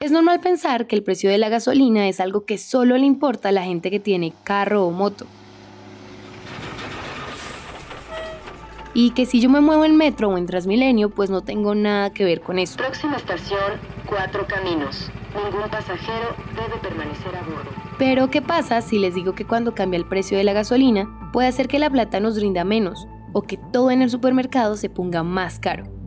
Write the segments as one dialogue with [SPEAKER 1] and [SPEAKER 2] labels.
[SPEAKER 1] Es normal pensar que el precio de la gasolina es algo que solo le importa a la gente que tiene carro o moto. Y que si yo me muevo en metro o en Transmilenio, pues no tengo nada que ver con eso.
[SPEAKER 2] Próxima estación, Cuatro Caminos. Ningún pasajero debe permanecer a bordo.
[SPEAKER 1] Pero, ¿qué pasa si les digo que cuando cambia el precio de la gasolina, puede hacer que la plata nos rinda menos o que todo en el supermercado se ponga más caro?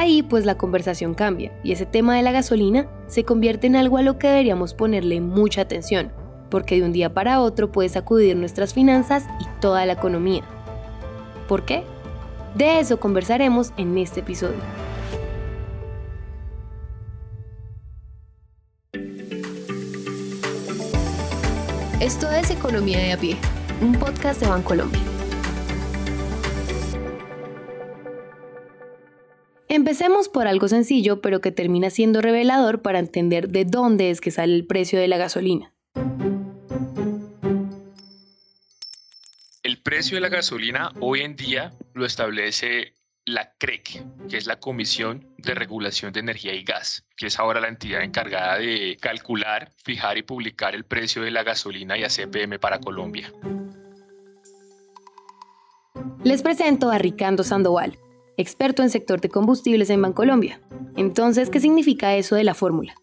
[SPEAKER 1] Ahí pues la conversación cambia y ese tema de la gasolina se convierte en algo a lo que deberíamos ponerle mucha atención, porque de un día para otro puede sacudir nuestras finanzas y toda la economía. ¿Por qué? De eso conversaremos en este episodio. Esto es Economía de a pie, un podcast de Bancolombia. Empecemos por algo sencillo, pero que termina siendo revelador para entender de dónde es que sale el precio de la gasolina.
[SPEAKER 3] El precio de la gasolina hoy en día lo establece la CREC, que es la Comisión de Regulación de Energía y Gas, que es ahora la entidad encargada de calcular, fijar y publicar el precio de la gasolina y ACPM para Colombia.
[SPEAKER 1] Les presento a Ricardo Sandoval, experto en sector de combustibles en Bancolombia. Entonces, ¿qué significa eso de la fórmula?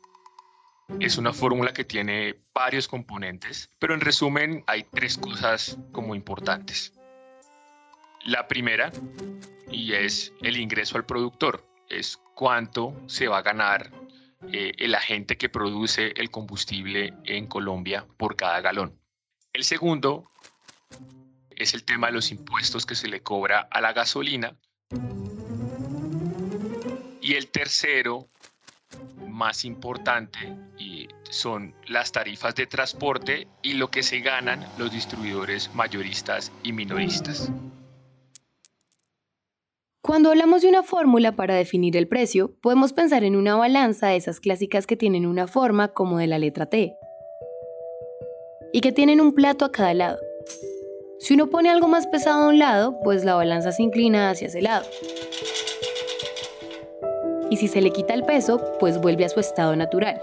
[SPEAKER 3] Es una fórmula que tiene varios componentes, pero en resumen hay tres cosas como importantes. La primera y es el ingreso al productor, es cuánto se va a ganar eh, el agente que produce el combustible en Colombia por cada galón. El segundo es el tema de los impuestos que se le cobra a la gasolina. Y el tercero, más importante, son las tarifas de transporte y lo que se ganan los distribuidores mayoristas y minoristas.
[SPEAKER 1] Cuando hablamos de una fórmula para definir el precio, podemos pensar en una balanza de esas clásicas que tienen una forma como de la letra T y que tienen un plato a cada lado. Si uno pone algo más pesado a un lado, pues la balanza se inclina hacia ese lado. Y si se le quita el peso, pues vuelve a su estado natural.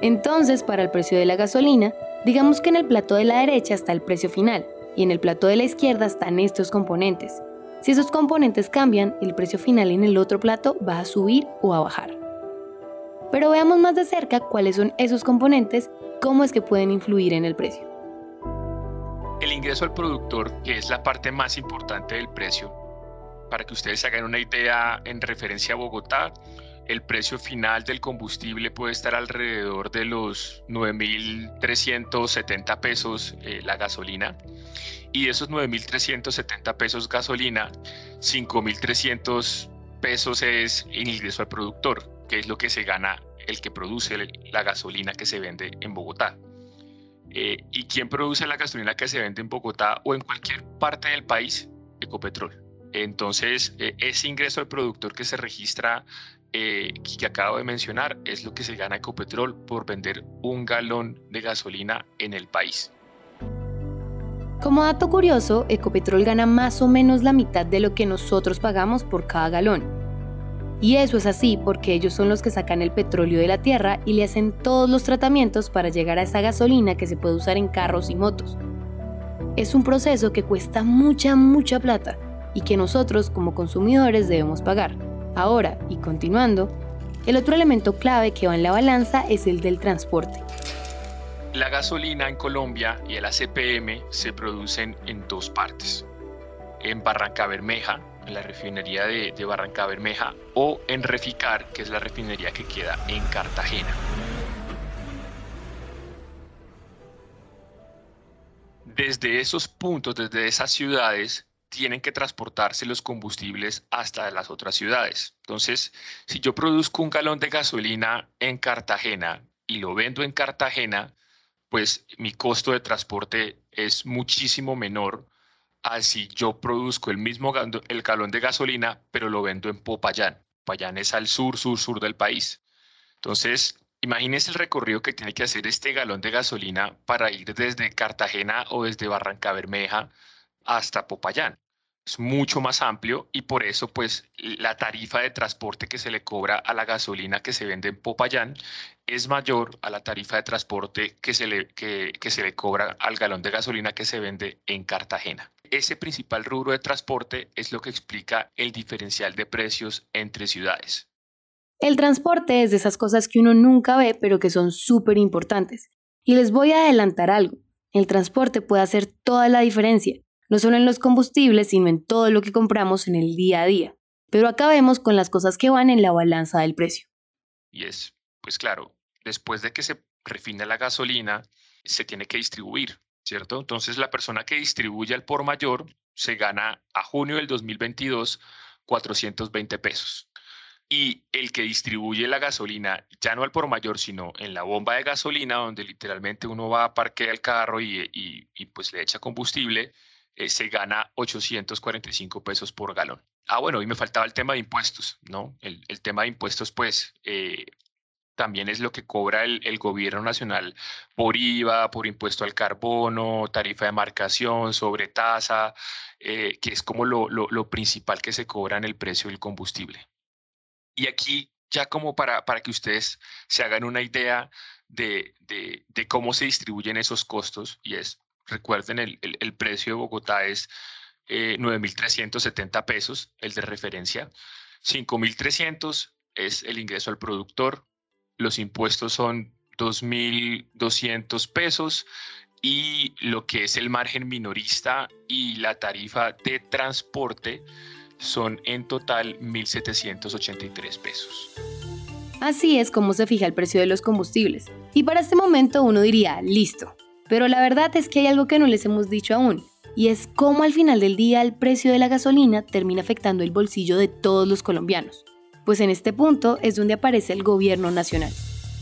[SPEAKER 1] Entonces, para el precio de la gasolina, digamos que en el plato de la derecha está el precio final, y en el plato de la izquierda están estos componentes. Si esos componentes cambian, el precio final en el otro plato va a subir o a bajar. Pero veamos más de cerca cuáles son esos componentes, cómo es que pueden influir en el precio.
[SPEAKER 3] El ingreso al productor, que es la parte más importante del precio, para que ustedes hagan una idea en referencia a Bogotá, el precio final del combustible puede estar alrededor de los 9.370 pesos eh, la gasolina. Y de esos 9.370 pesos gasolina, 5.300 pesos es el ingreso al productor, que es lo que se gana el que produce la gasolina que se vende en Bogotá. Eh, ¿Y quién produce la gasolina que se vende en Bogotá o en cualquier parte del país? Ecopetrol. Entonces, eh, ese ingreso al productor que se registra eh, que acabo de mencionar es lo que se gana Ecopetrol por vender un galón de gasolina en el país.
[SPEAKER 1] Como dato curioso, Ecopetrol gana más o menos la mitad de lo que nosotros pagamos por cada galón. Y eso es así porque ellos son los que sacan el petróleo de la tierra y le hacen todos los tratamientos para llegar a esa gasolina que se puede usar en carros y motos. Es un proceso que cuesta mucha, mucha plata y que nosotros como consumidores debemos pagar. Ahora, y continuando, el otro elemento clave que va en la balanza es el del transporte.
[SPEAKER 3] La gasolina en Colombia y el ACPM se producen en dos partes. En Barranca Bermeja, la refinería de, de, Barranca Bermeja, o en Reficar, que es la refinería que queda en Cartagena. Desde esos puntos, desde esas ciudades, tienen que transportarse los combustibles hasta las otras ciudades. Entonces, si yo produzco un galón de gasolina en Cartagena y lo vendo en Cartagena, pues mi costo de transporte es muchísimo menor a si yo produzco el mismo el galón de gasolina, pero lo vendo en Popayán. Popayán es al sur, sur, sur del país. Entonces, imagínense el recorrido que tiene que hacer este galón de gasolina para ir desde Cartagena o desde Barranca Bermeja hasta Popayán. es mucho más amplio y por eso pues la tarifa de transporte que se le cobra a la gasolina que se vende en Popayán es mayor a la tarifa de transporte que se le, que, se le cobra al galón de gasolina que se vende en Cartagena. Ese principal rubro de transporte es lo que explica el diferencial de precios entre ciudades.
[SPEAKER 1] El transporte es de esas cosas que uno nunca ve pero que son súper importantes. Y les voy a adelantar algo. El transporte puede hacer toda la diferencia no solo en los combustibles, sino en todo lo que compramos en el día a día. Pero acabemos con las cosas que van en la balanza del precio.
[SPEAKER 3] Y es, pues claro, después de que se refina la gasolina, se tiene que distribuir, ¿cierto? Entonces la persona que distribuye al por mayor se gana a junio del 2022 420 pesos. Y el que distribuye la gasolina, ya no al por mayor, sino en la bomba de gasolina, donde literalmente uno va a parquear el carro y, y pues le echa combustible, eh, se gana 845 pesos por galón. Ah, bueno, y me faltaba el tema de impuestos, ¿no? El, tema de impuestos, pues, eh, también es lo que cobra el, gobierno nacional por IVA, por impuesto al carbono, tarifa de marcación, sobre tasa, eh, que es como lo, lo, principal que se cobra en el precio del combustible. Y aquí, ya como para, para que ustedes se hagan una idea de, de, de cómo se distribuyen esos costos, y es Recuerden, el, el, precio de Bogotá es eh, 9.370 pesos, el de referencia. 5.300 es el ingreso al productor. Los impuestos son 2.200 pesos y lo que es el margen minorista y la tarifa de transporte son en total 1.783 pesos.
[SPEAKER 1] Así es como se fija el precio de los combustibles. Y para este momento uno diría, listo, pero la verdad es que hay algo que no les hemos dicho aún, y es cómo al final del día el precio de la gasolina termina afectando el bolsillo de todos los colombianos. Pues en este punto es donde aparece el gobierno nacional.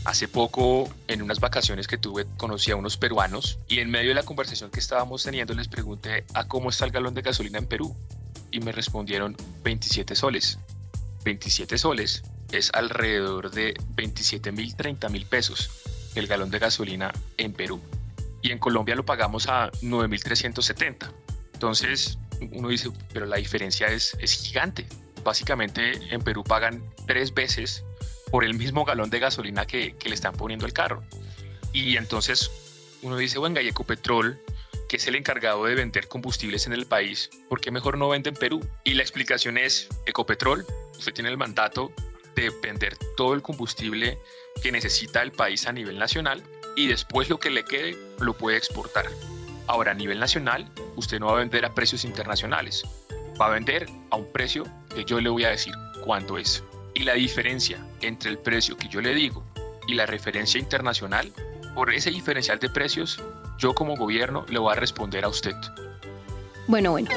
[SPEAKER 3] Hace poco, en unas vacaciones que tuve, conocí a unos peruanos y en medio de la conversación que estábamos teniendo les pregunté a cómo está el galón de gasolina en Perú y me respondieron 27 soles. 27 soles es alrededor de 27 mil, 30 mil pesos el galón de gasolina en Perú y en Colombia lo pagamos a 9.370. Entonces uno dice, pero la diferencia es, es gigante. Básicamente en Perú pagan tres veces por el mismo galón de gasolina que, le están poniendo al carro. Y entonces uno dice, bueno, y Ecopetrol, que es el encargado de vender combustibles en el país, ¿por qué mejor no vende en Perú? Y la explicación es, Ecopetrol, usted tiene el mandato de vender todo el combustible que necesita el país a nivel nacional y después lo que le quede lo puede exportar. Ahora, a nivel nacional, usted no va a vender a precios internacionales, va a vender a un precio que yo le voy a decir cuánto es. Y la diferencia entre el precio que yo le digo y la referencia internacional, por ese diferencial de precios, yo como gobierno le voy a responder a usted.
[SPEAKER 1] Bueno, bueno.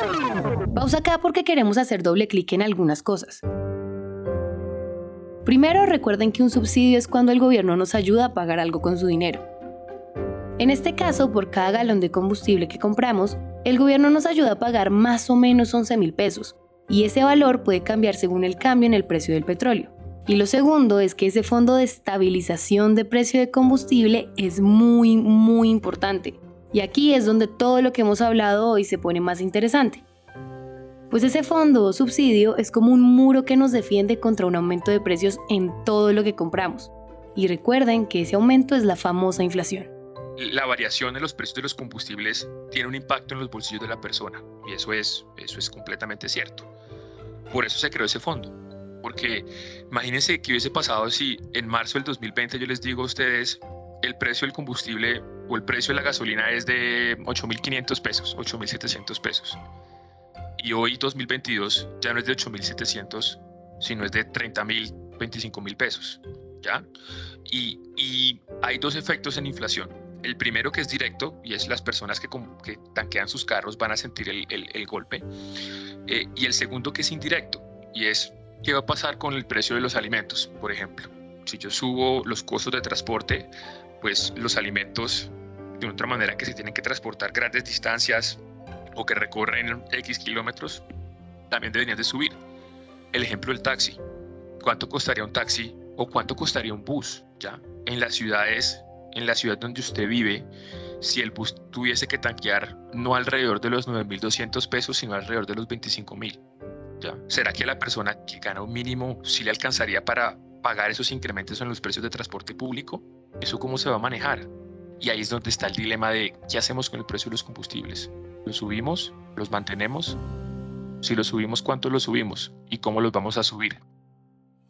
[SPEAKER 1] Pausa acá porque queremos hacer doble clic en algunas cosas. Primero, recuerden que un subsidio es cuando el gobierno nos ayuda a pagar algo con su dinero. En este caso, por cada galón de combustible que compramos, el gobierno nos ayuda a pagar más o menos 11 mil pesos, y ese valor puede cambiar según el cambio en el precio del petróleo. Y lo segundo es que ese fondo de estabilización de precio de combustible es muy, muy importante. Y aquí es donde todo lo que hemos hablado hoy se pone más interesante. Pues ese fondo o subsidio es como un muro que nos defiende contra un aumento de precios en todo lo que compramos. Y recuerden que ese aumento es la famosa inflación.
[SPEAKER 3] La variación en los precios de los combustibles tiene un impacto en los bolsillos de la persona y eso es, eso es completamente cierto. Por eso se creó ese fondo. Porque imagínense que hubiese pasado si en marzo del 2020 yo les digo a ustedes el precio del combustible o el precio de la gasolina es de 8.500 pesos, 8.700 pesos y hoy 2022 ya no es de 8.700, sino es de 30.000, 25.000 pesos. ¿ya? Y, y, hay dos efectos en inflación. El primero que es directo y es las personas que, que tanquean sus carros van a sentir el, golpe. Eh, y el segundo que es indirecto y es qué va a pasar con el precio de los alimentos, por ejemplo. Si yo subo los costos de transporte, pues los alimentos de otra manera que se tienen que transportar grandes distancias, o que recorren X kilómetros, también deberían de subir. El ejemplo del taxi. ¿Cuánto costaría un taxi o cuánto costaría un bus? ¿Ya? En las ciudades, en la ciudad donde usted vive, si el bus tuviese que tanquear no alrededor de los 9.200 pesos, sino alrededor de los 25.000? ¿Ya? ¿Será que la persona que gana un mínimo sí le alcanzaría para pagar esos incrementos en los precios de transporte público? ¿Eso cómo se va a manejar? Y ahí es donde está el dilema de qué hacemos con el precio de los combustibles. ¿Los subimos? ¿Los mantenemos? Si los subimos, ¿cuánto los subimos? ¿Y cómo los vamos a subir?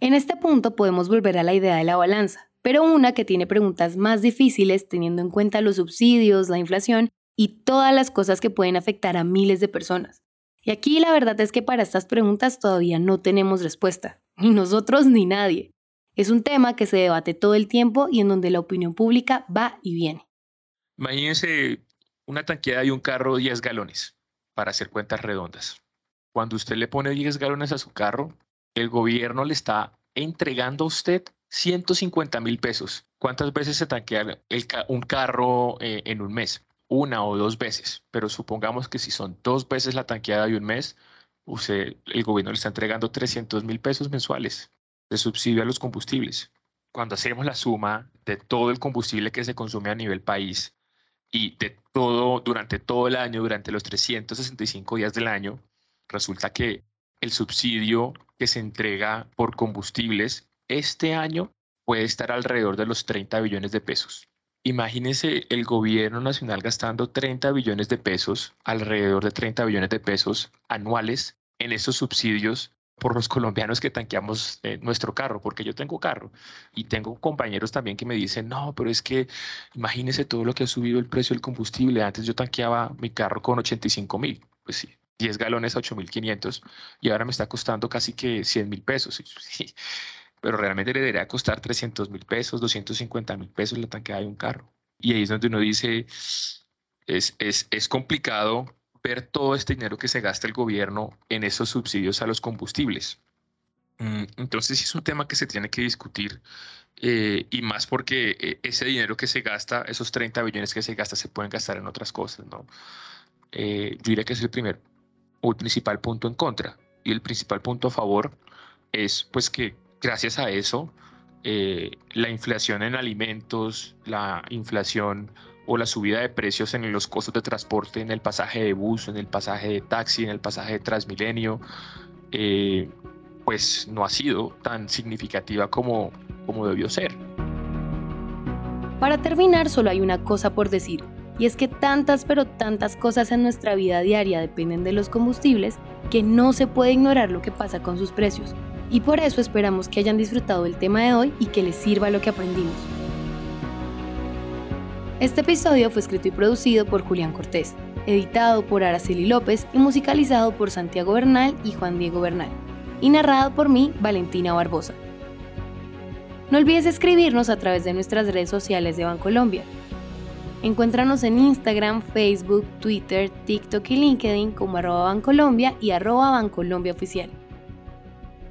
[SPEAKER 1] En este punto podemos volver a la idea de la balanza, pero una que tiene preguntas más difíciles teniendo en cuenta los subsidios, la inflación y todas las cosas que pueden afectar a miles de personas. Y aquí la verdad es que para estas preguntas todavía no tenemos respuesta, ni nosotros ni nadie. Es un tema que se debate todo el tiempo y en donde la opinión pública va y viene.
[SPEAKER 3] Imagínense una tanqueada de un carro 10 galones, para hacer cuentas redondas. Cuando usted le pone 10 galones a su carro, el gobierno le está entregando a usted 150 mil pesos. ¿Cuántas veces se tanquea un carro eh, en un mes? Una o dos veces, pero supongamos que si son dos veces la tanqueada de un mes, usted, el gobierno le está entregando 300 mil pesos mensuales de subsidio a los combustibles. Cuando hacemos la suma de todo el combustible que se consume a nivel país y de todo durante todo el año, durante los 365 días del año, resulta que el subsidio que se entrega por combustibles este año puede estar alrededor de los 30 billones de pesos. Imagínense el gobierno nacional gastando 30 billones de pesos, alrededor de 30 billones de pesos anuales en esos subsidios por los colombianos que tanqueamos eh, nuestro carro, porque yo tengo carro y tengo compañeros también que me dicen, no, pero es que imagínese todo lo que ha subido el precio del combustible. Antes yo tanqueaba mi carro con 85 mil, pues sí, 10 galones a 8.500 y ahora me está costando casi que 100 mil pesos. Pero realmente le debería costar 300 mil pesos, 250 mil pesos la tanqueada de un carro. Y ahí es donde uno dice, es, es, es complicado ver todo este dinero que se gasta el gobierno en esos subsidios a los combustibles. Mm, entonces es un tema que se tiene que discutir eh, y más porque eh, ese dinero que se gasta, esos 30 billones que se gasta, se pueden gastar en otras cosas. ¿no? Eh, yo diría que es el primer o el principal punto en contra y el principal punto a favor es pues que gracias a eso la inflación en alimentos, la inflación o la subida de precios en los costos de transporte, en el pasaje de bus, en el pasaje de taxi, en el pasaje de Transmilenio, eh, pues no ha sido tan significativa como, como debió ser.
[SPEAKER 1] Para terminar, solo hay una cosa por decir, y es que tantas pero tantas cosas en nuestra vida diaria dependen de los combustibles que no se puede ignorar lo que pasa con sus precios. Y por eso esperamos que hayan disfrutado el tema de hoy y que les sirva lo que aprendimos. Este episodio fue escrito y producido por Julián Cortés, editado por Araceli López y musicalizado por Santiago Bernal y Juan Diego Bernal, y narrado por mí, Valentina Barbosa. No olvides escribirnos a través de nuestras redes sociales de Bancolombia. Encuéntranos en Instagram, Facebook, Twitter, TikTok y LinkedIn como arroba Bancolombia y arroba Bancolombia Oficial.